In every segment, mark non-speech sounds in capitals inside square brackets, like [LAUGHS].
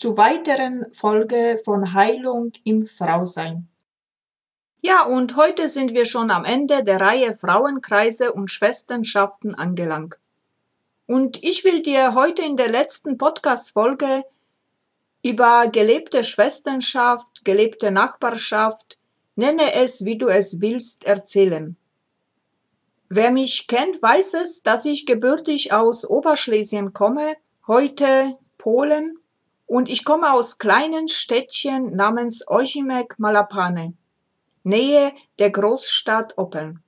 zu weiteren Folge von Heilung im Frausein. Ja, und heute sind wir schon am Ende der Reihe Frauenkreise und Schwesternschaften angelangt. Und ich will dir heute in der letzten Podcast-Folge über gelebte Schwesternschaft, gelebte Nachbarschaft, Nenne es, wie du es willst, erzählen. Wer mich kennt, weiß es, dass ich gebürtig aus Oberschlesien komme, heute Polen, und ich komme aus kleinen Städtchen namens Ozimek Malapane, Nähe der Großstadt Oppeln.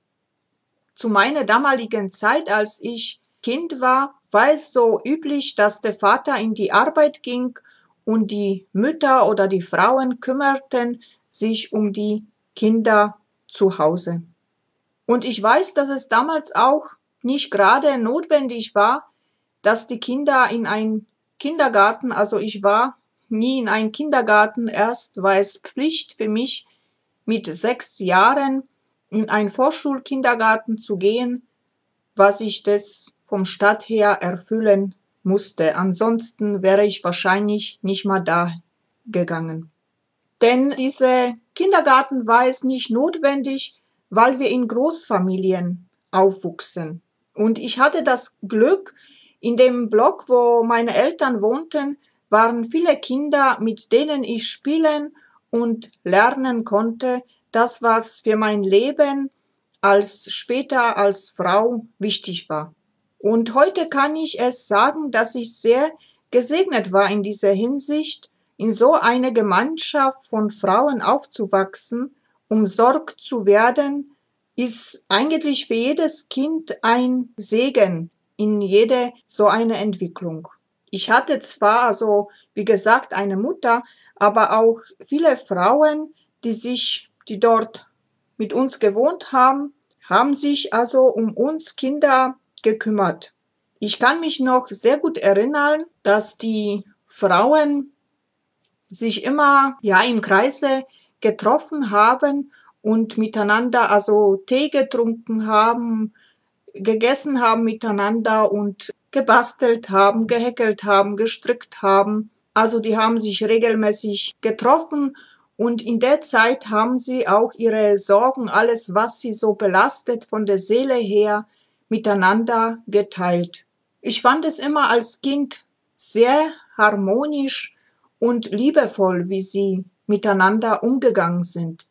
Zu meiner damaligen Zeit, als ich Kind war, war es so üblich, dass der Vater in die Arbeit ging und die Mütter oder die Frauen kümmerten sich um die Kinder zu Hause. Und ich weiß, dass es damals auch nicht gerade notwendig war, dass die Kinder in ein Kindergarten, also ich war nie in ein Kindergarten, erst war es Pflicht für mich, mit sechs Jahren in ein Vorschulkindergarten zu gehen, was ich das vom Stadt her erfüllen musste. Ansonsten wäre ich wahrscheinlich nicht mal da gegangen. Denn diese Kindergarten war es nicht notwendig, weil wir in Großfamilien aufwuchsen. Und ich hatte das Glück, in dem Block, wo meine Eltern wohnten, waren viele Kinder, mit denen ich spielen und lernen konnte, das, was für mein Leben als später als Frau wichtig war. Und heute kann ich es sagen, dass ich sehr gesegnet war in dieser Hinsicht in so einer Gemeinschaft von Frauen aufzuwachsen, umsorgt zu werden, ist eigentlich für jedes Kind ein Segen in jede so eine Entwicklung. Ich hatte zwar, also wie gesagt, eine Mutter, aber auch viele Frauen, die sich, die dort mit uns gewohnt haben, haben sich also um uns Kinder gekümmert. Ich kann mich noch sehr gut erinnern, dass die Frauen sich immer ja im Kreise getroffen haben und miteinander also Tee getrunken haben, gegessen haben miteinander und gebastelt haben, gehäkelt haben, gestrickt haben. Also die haben sich regelmäßig getroffen und in der Zeit haben sie auch ihre Sorgen, alles, was sie so belastet von der Seele her, miteinander geteilt. Ich fand es immer als Kind sehr harmonisch und liebevoll, wie sie miteinander umgegangen sind.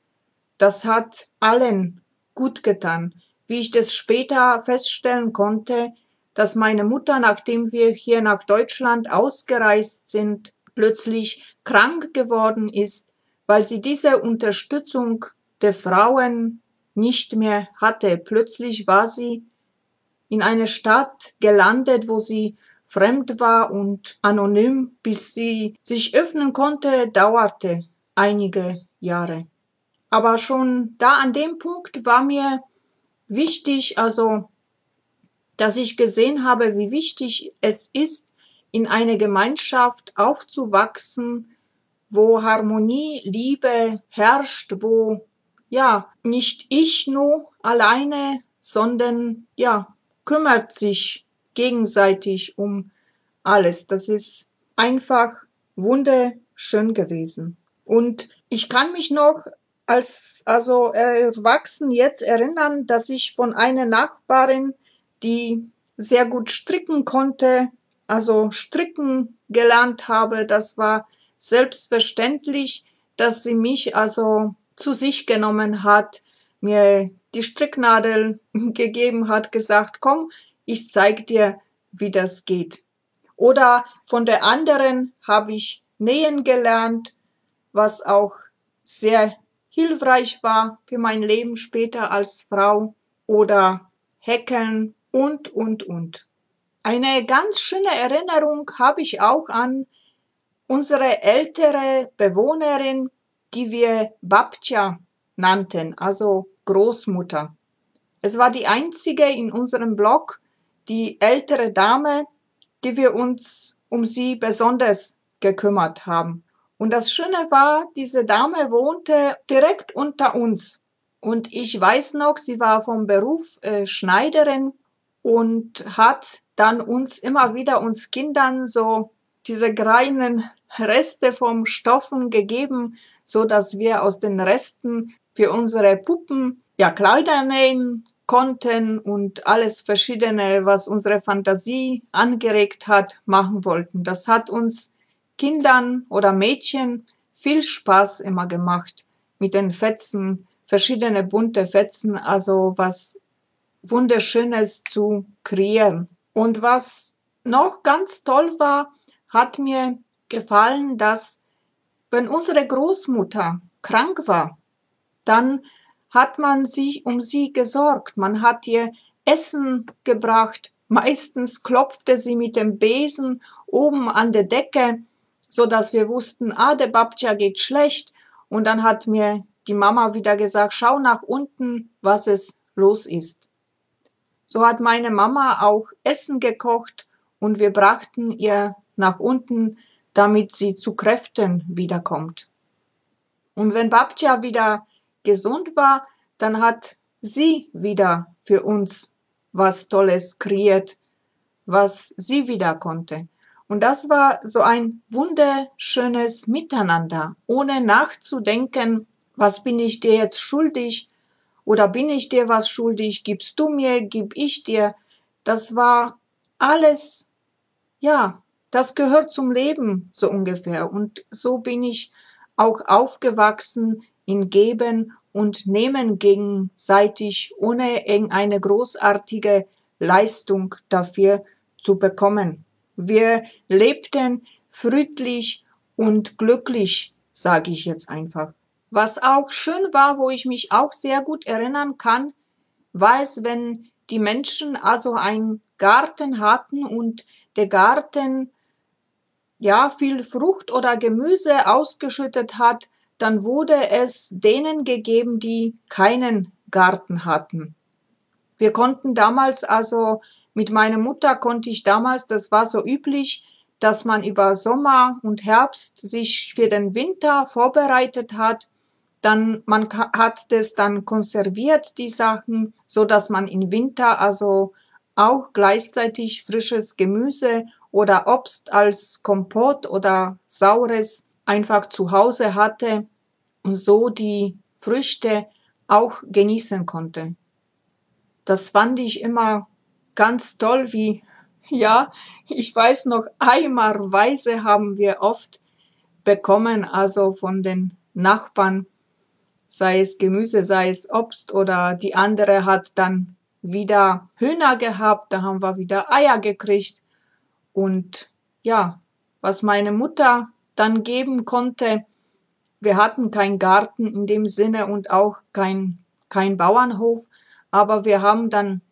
Das hat allen gut getan. Wie ich das später feststellen konnte, dass meine Mutter, nachdem wir hier nach Deutschland ausgereist sind, plötzlich krank geworden ist, weil sie diese Unterstützung der Frauen nicht mehr hatte. Plötzlich war sie in einer Stadt gelandet, wo sie fremd war und anonym, bis sie sich öffnen konnte, dauerte einige Jahre. Aber schon da an dem Punkt war mir wichtig, also, dass ich gesehen habe, wie wichtig es ist, in einer Gemeinschaft aufzuwachsen, wo Harmonie, Liebe herrscht, wo ja nicht ich nur alleine, sondern ja kümmert sich gegenseitig um alles. Das ist einfach wunderschön gewesen. Und ich kann mich noch als also erwachsen jetzt erinnern, dass ich von einer Nachbarin, die sehr gut stricken konnte, also stricken gelernt habe. Das war selbstverständlich, dass sie mich also zu sich genommen hat, mir die Stricknadel [LAUGHS] gegeben hat, gesagt, komm, ich zeig dir, wie das geht. Oder von der anderen habe ich nähen gelernt, was auch sehr hilfreich war für mein Leben später als Frau oder häkeln und, und, und. Eine ganz schöne Erinnerung habe ich auch an unsere ältere Bewohnerin, die wir Babcha nannten, also Großmutter. Es war die einzige in unserem Blog, die ältere Dame, die wir uns um sie besonders gekümmert haben. Und das Schöne war, diese Dame wohnte direkt unter uns. Und ich weiß noch, sie war vom Beruf äh, Schneiderin und hat dann uns immer wieder uns Kindern so diese kleinen Reste vom Stoffen gegeben, so dass wir aus den Resten für unsere Puppen ja Kleider nähen konnten und alles verschiedene, was unsere Fantasie angeregt hat, machen wollten. Das hat uns Kindern oder Mädchen viel Spaß immer gemacht mit den Fetzen, verschiedene bunte Fetzen, also was Wunderschönes zu kreieren. Und was noch ganz toll war, hat mir gefallen, dass wenn unsere Großmutter krank war, dann hat man sich um sie gesorgt. Man hat ihr Essen gebracht. Meistens klopfte sie mit dem Besen oben an der Decke, so dass wir wussten, ah, der Babtja geht schlecht. Und dann hat mir die Mama wieder gesagt, schau nach unten, was es los ist. So hat meine Mama auch Essen gekocht und wir brachten ihr nach unten, damit sie zu Kräften wiederkommt. Und wenn Babtja wieder gesund war, dann hat sie wieder für uns was Tolles kreiert, was sie wieder konnte. Und das war so ein wunderschönes Miteinander, ohne nachzudenken, was bin ich dir jetzt schuldig oder bin ich dir was schuldig, gibst du mir, gib ich dir. Das war alles, ja, das gehört zum Leben so ungefähr. Und so bin ich auch aufgewachsen in Geben und Nehmen gegenseitig, ohne irgendeine großartige Leistung dafür zu bekommen. Wir lebten friedlich und glücklich, sage ich jetzt einfach. Was auch schön war, wo ich mich auch sehr gut erinnern kann, war es, wenn die Menschen also einen Garten hatten und der Garten ja viel Frucht oder Gemüse ausgeschüttet hat, dann wurde es denen gegeben, die keinen Garten hatten. Wir konnten damals also mit meiner Mutter konnte ich damals, das war so üblich, dass man über Sommer und Herbst sich für den Winter vorbereitet hat dann man hat das dann konserviert die Sachen, so dass man im Winter also auch gleichzeitig frisches Gemüse oder Obst als Kompott oder saures einfach zu Hause hatte und so die Früchte auch genießen konnte. Das fand ich immer ganz toll, wie, ja, ich weiß noch, eimerweise haben wir oft bekommen, also von den Nachbarn sei es Gemüse, sei es Obst oder die andere hat dann wieder Hühner gehabt, da haben wir wieder Eier gekriegt und ja, was meine Mutter dann geben konnte, wir hatten keinen Garten in dem Sinne und auch kein, kein Bauernhof, aber wir haben dann,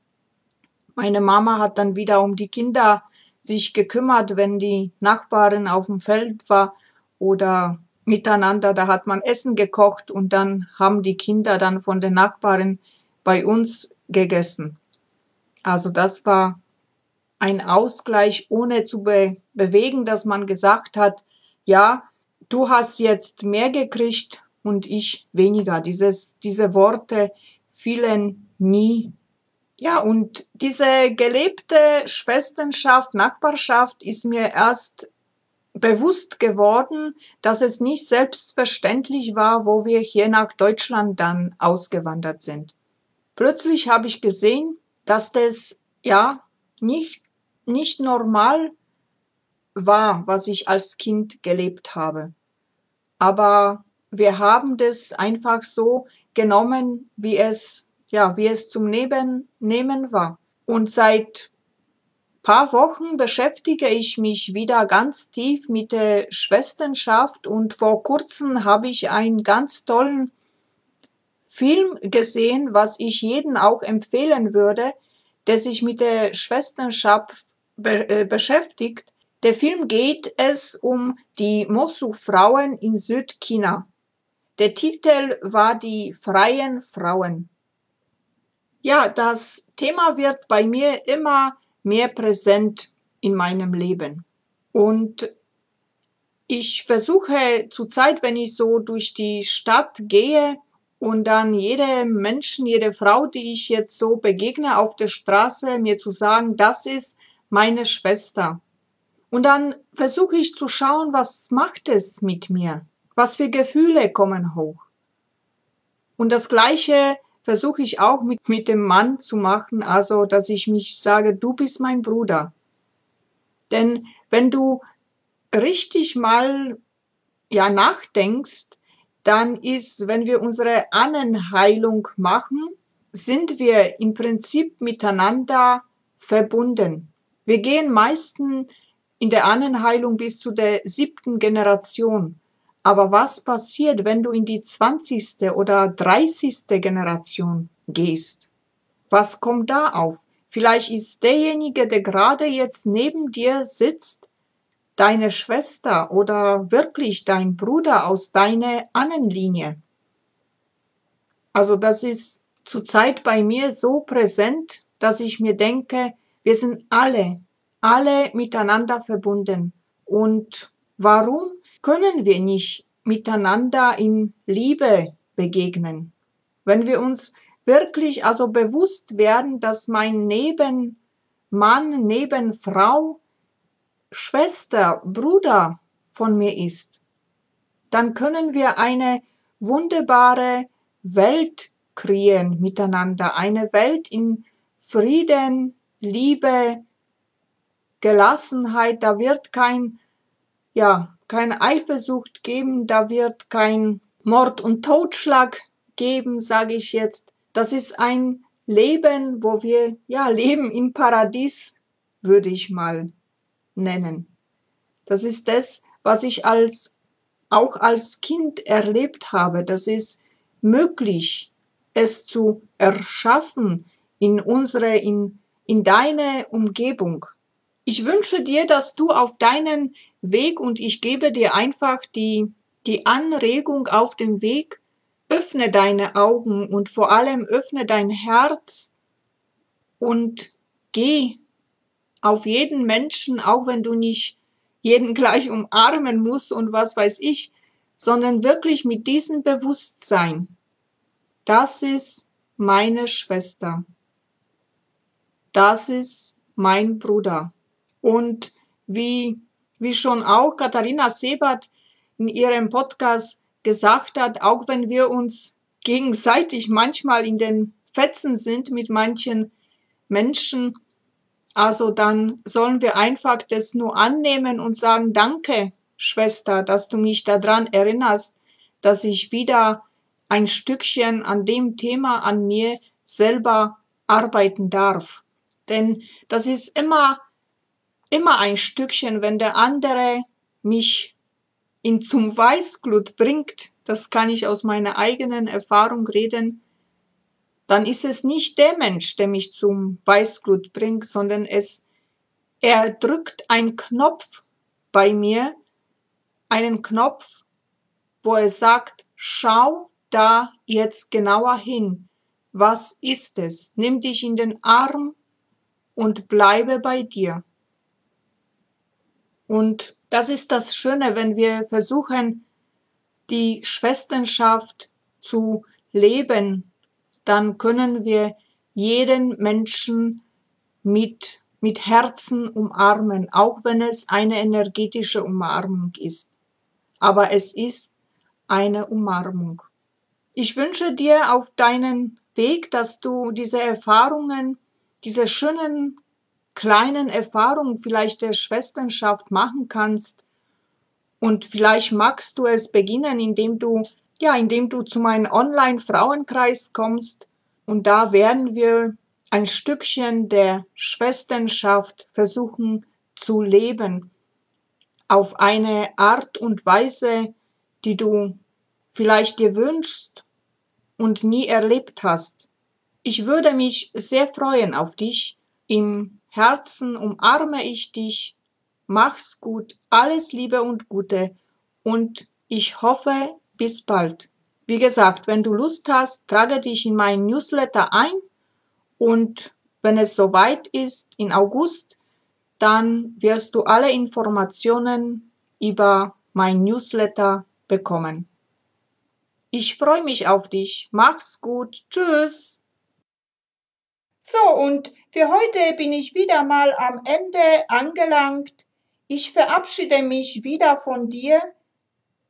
meine Mama hat dann wieder um die Kinder sich gekümmert, wenn die Nachbarin auf dem Feld war oder miteinander. Da hat man Essen gekocht und dann haben die Kinder dann von den Nachbarn bei uns gegessen. Also das war ein Ausgleich, ohne zu be bewegen, dass man gesagt hat, ja, du hast jetzt mehr gekriegt und ich weniger. Dieses, diese Worte fielen nie. Ja, und diese gelebte Schwesternschaft, Nachbarschaft ist mir erst bewusst geworden, dass es nicht selbstverständlich war, wo wir hier nach Deutschland dann ausgewandert sind. Plötzlich habe ich gesehen, dass das ja nicht, nicht normal war, was ich als Kind gelebt habe. Aber wir haben das einfach so genommen, wie es, ja, wie es zum Neben, Nehmen war. Und seit paar Wochen beschäftige ich mich wieder ganz tief mit der Schwesternschaft und vor kurzem habe ich einen ganz tollen Film gesehen, was ich jeden auch empfehlen würde, der sich mit der Schwesternschaft be äh, beschäftigt. Der Film geht es um die Mosu-Frauen in Südchina. Der Titel war die freien Frauen. Ja, das Thema wird bei mir immer mehr präsent in meinem Leben. Und ich versuche zurzeit, wenn ich so durch die Stadt gehe und dann jede Menschen, jede Frau, die ich jetzt so begegne auf der Straße, mir zu sagen, das ist meine Schwester. Und dann versuche ich zu schauen, was macht es mit mir? Was für Gefühle kommen hoch? Und das Gleiche versuche ich auch mit, mit dem Mann zu machen, also dass ich mich sage, du bist mein Bruder. Denn wenn du richtig mal ja nachdenkst, dann ist, wenn wir unsere Annenheilung machen, sind wir im Prinzip miteinander verbunden. Wir gehen meistens in der Annenheilung bis zu der siebten Generation. Aber was passiert, wenn du in die zwanzigste oder dreißigste Generation gehst? Was kommt da auf? Vielleicht ist derjenige, der gerade jetzt neben dir sitzt, deine Schwester oder wirklich dein Bruder aus deiner Annenlinie. Also das ist zurzeit bei mir so präsent, dass ich mir denke, wir sind alle, alle miteinander verbunden. Und warum können wir nicht miteinander in Liebe begegnen. Wenn wir uns wirklich also bewusst werden, dass mein Nebenmann, Nebenfrau, Schwester, Bruder von mir ist, dann können wir eine wunderbare Welt kreieren miteinander, eine Welt in Frieden, Liebe, Gelassenheit, da wird kein, ja, keine Eifersucht geben, da wird kein Mord und Totschlag geben, sage ich jetzt. Das ist ein Leben, wo wir ja leben im Paradies, würde ich mal nennen. Das ist das, was ich als auch als Kind erlebt habe. Das ist möglich, es zu erschaffen in unsere, in, in deine Umgebung. Ich wünsche dir, dass du auf deinen Weg und ich gebe dir einfach die, die Anregung auf dem Weg, öffne deine Augen und vor allem öffne dein Herz und geh auf jeden Menschen, auch wenn du nicht jeden gleich umarmen musst und was weiß ich, sondern wirklich mit diesem Bewusstsein. Das ist meine Schwester. Das ist mein Bruder. Und wie, wie schon auch Katharina Sebert in ihrem Podcast gesagt hat, auch wenn wir uns gegenseitig manchmal in den Fetzen sind mit manchen Menschen, also dann sollen wir einfach das nur annehmen und sagen, danke, Schwester, dass du mich daran erinnerst, dass ich wieder ein Stückchen an dem Thema an mir selber arbeiten darf. Denn das ist immer immer ein Stückchen, wenn der andere mich in zum Weißglut bringt, das kann ich aus meiner eigenen Erfahrung reden, dann ist es nicht der Mensch, der mich zum Weißglut bringt, sondern es, er drückt einen Knopf bei mir, einen Knopf, wo er sagt, schau da jetzt genauer hin. Was ist es? Nimm dich in den Arm und bleibe bei dir. Und das ist das Schöne, wenn wir versuchen, die Schwesternschaft zu leben, dann können wir jeden Menschen mit, mit Herzen umarmen, auch wenn es eine energetische Umarmung ist. Aber es ist eine Umarmung. Ich wünsche dir auf deinen Weg, dass du diese Erfahrungen, diese schönen kleinen Erfahrung vielleicht der Schwesternschaft machen kannst. Und vielleicht magst du es beginnen, indem du, ja, indem du zu meinem Online-Frauenkreis kommst. Und da werden wir ein Stückchen der Schwesternschaft versuchen zu leben. Auf eine Art und Weise, die du vielleicht dir wünschst und nie erlebt hast. Ich würde mich sehr freuen auf dich. Im Herzen umarme ich dich. Mach's gut, alles Liebe und Gute und ich hoffe, bis bald. Wie gesagt, wenn du Lust hast, trage dich in meinen Newsletter ein und wenn es soweit ist, in August, dann wirst du alle Informationen über mein Newsletter bekommen. Ich freue mich auf dich. Mach's gut. Tschüss. So, und für heute bin ich wieder mal am Ende angelangt. Ich verabschiede mich wieder von dir.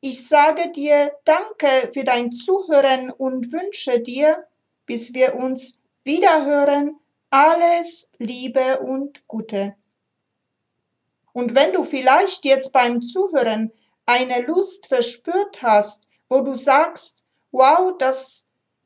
Ich sage dir Danke für dein Zuhören und wünsche dir, bis wir uns wiederhören, alles Liebe und Gute. Und wenn du vielleicht jetzt beim Zuhören eine Lust verspürt hast, wo du sagst, wow, das